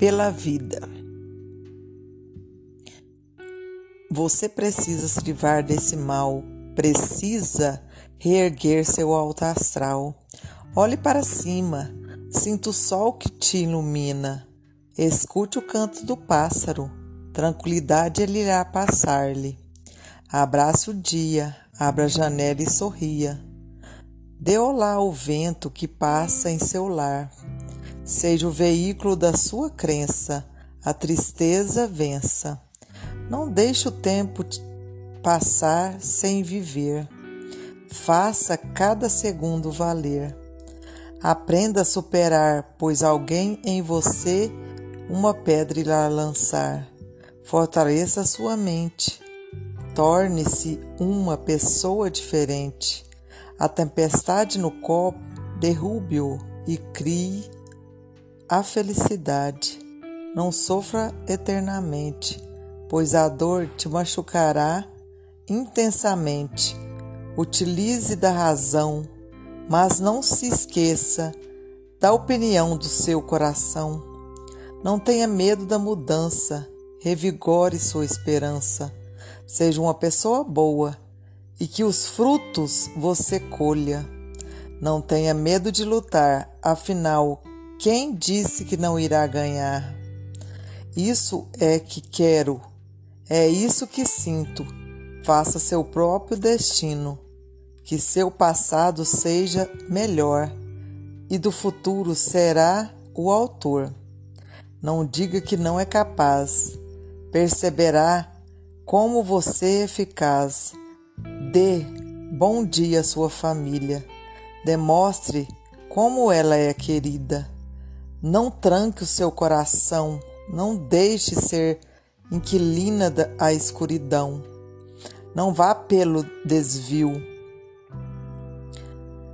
pela vida. Você precisa se livrar desse mal, precisa reerguer seu alto astral. Olhe para cima, sinta o sol que te ilumina. Escute o canto do pássaro, tranquilidade ele irá passar-lhe. Abrace o dia, abra a janela e sorria. Dê olá ao vento que passa em seu lar. Seja o veículo da sua crença, a tristeza vença. Não deixe o tempo passar sem viver. Faça cada segundo valer. Aprenda a superar, pois alguém em você uma pedra irá lançar. Fortaleça sua mente. Torne-se uma pessoa diferente. A tempestade no copo derrube-o e crie a felicidade. Não sofra eternamente, pois a dor te machucará intensamente. Utilize da razão, mas não se esqueça da opinião do seu coração. Não tenha medo da mudança, revigore sua esperança. Seja uma pessoa boa e que os frutos você colha. Não tenha medo de lutar, afinal, quem disse que não irá ganhar? Isso é que quero, é isso que sinto. Faça seu próprio destino, que seu passado seja melhor e do futuro será o autor. Não diga que não é capaz. Perceberá como você é eficaz. Dê bom dia à sua família. Demonstre como ela é querida. Não tranque o seu coração. Não deixe ser inquilina da escuridão. Não vá pelo desvio.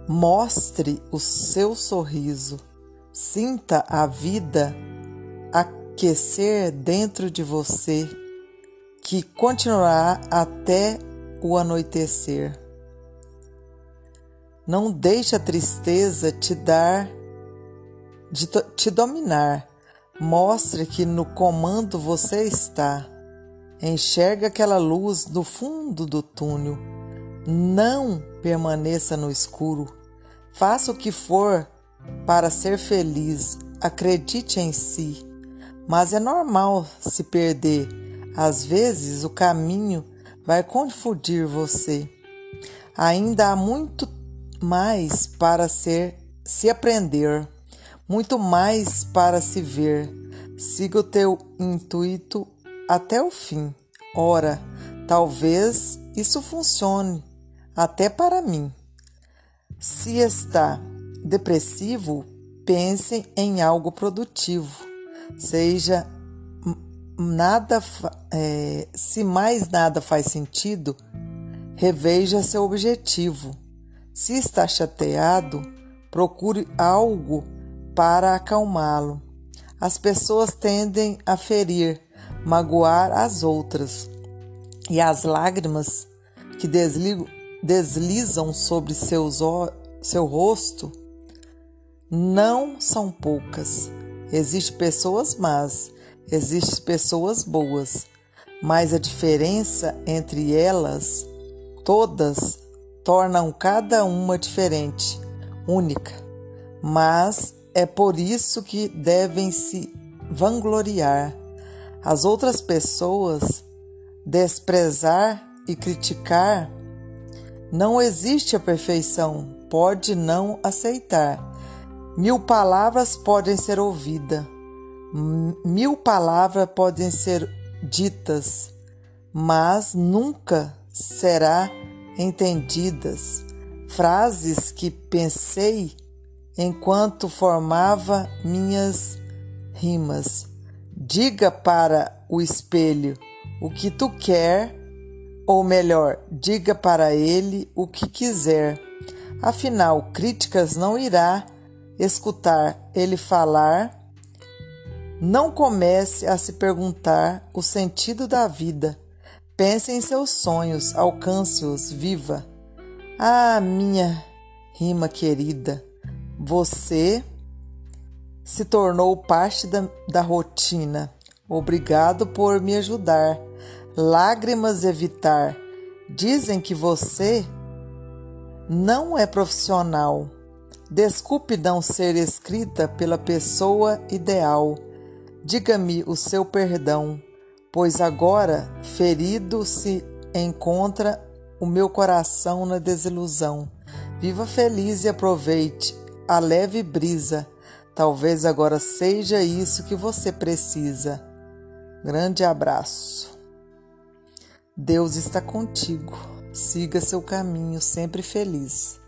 Mostre o seu sorriso. Sinta a vida aquecer dentro de você, que continuará até o anoitecer. Não deixe a tristeza te dar, de te dominar. Mostre que no comando você está. Enxerga aquela luz no fundo do túnel. Não permaneça no escuro. Faça o que for para ser feliz. Acredite em si. Mas é normal se perder. Às vezes o caminho vai confundir você. Ainda há muito mais para ser se aprender, muito mais para se ver. Siga o teu intuito até o fim. Ora, talvez isso funcione até para mim. Se está depressivo, pense em algo produtivo seja nada, é, se mais nada faz sentido, reveja seu objetivo. Se está chateado, procure algo para acalmá-lo. As pessoas tendem a ferir, magoar as outras, e as lágrimas que deslizam sobre seus, seu rosto não são poucas. Existem pessoas más, existem pessoas boas, mas a diferença entre elas todas tornam cada uma diferente, única. Mas é por isso que devem se vangloriar. As outras pessoas desprezar e criticar. Não existe a perfeição, pode não aceitar Mil palavras podem ser ouvidas, mil palavras podem ser ditas, mas nunca será entendidas. Frases que pensei enquanto formava minhas rimas. Diga para o espelho o que tu quer, ou melhor, diga para ele o que quiser. Afinal, críticas não irá escutar ele falar, não comece a se perguntar o sentido da vida. Pense em seus sonhos, alcance-os, viva. Ah, minha rima querida, você se tornou parte da, da rotina. Obrigado por me ajudar. Lágrimas evitar. Dizem que você não é profissional. Desculpe não ser escrita pela pessoa ideal. Diga-me o seu perdão, pois agora, ferido, se encontra o meu coração na desilusão. Viva feliz e aproveite a leve brisa. Talvez agora seja isso que você precisa. Grande abraço. Deus está contigo. Siga seu caminho sempre feliz.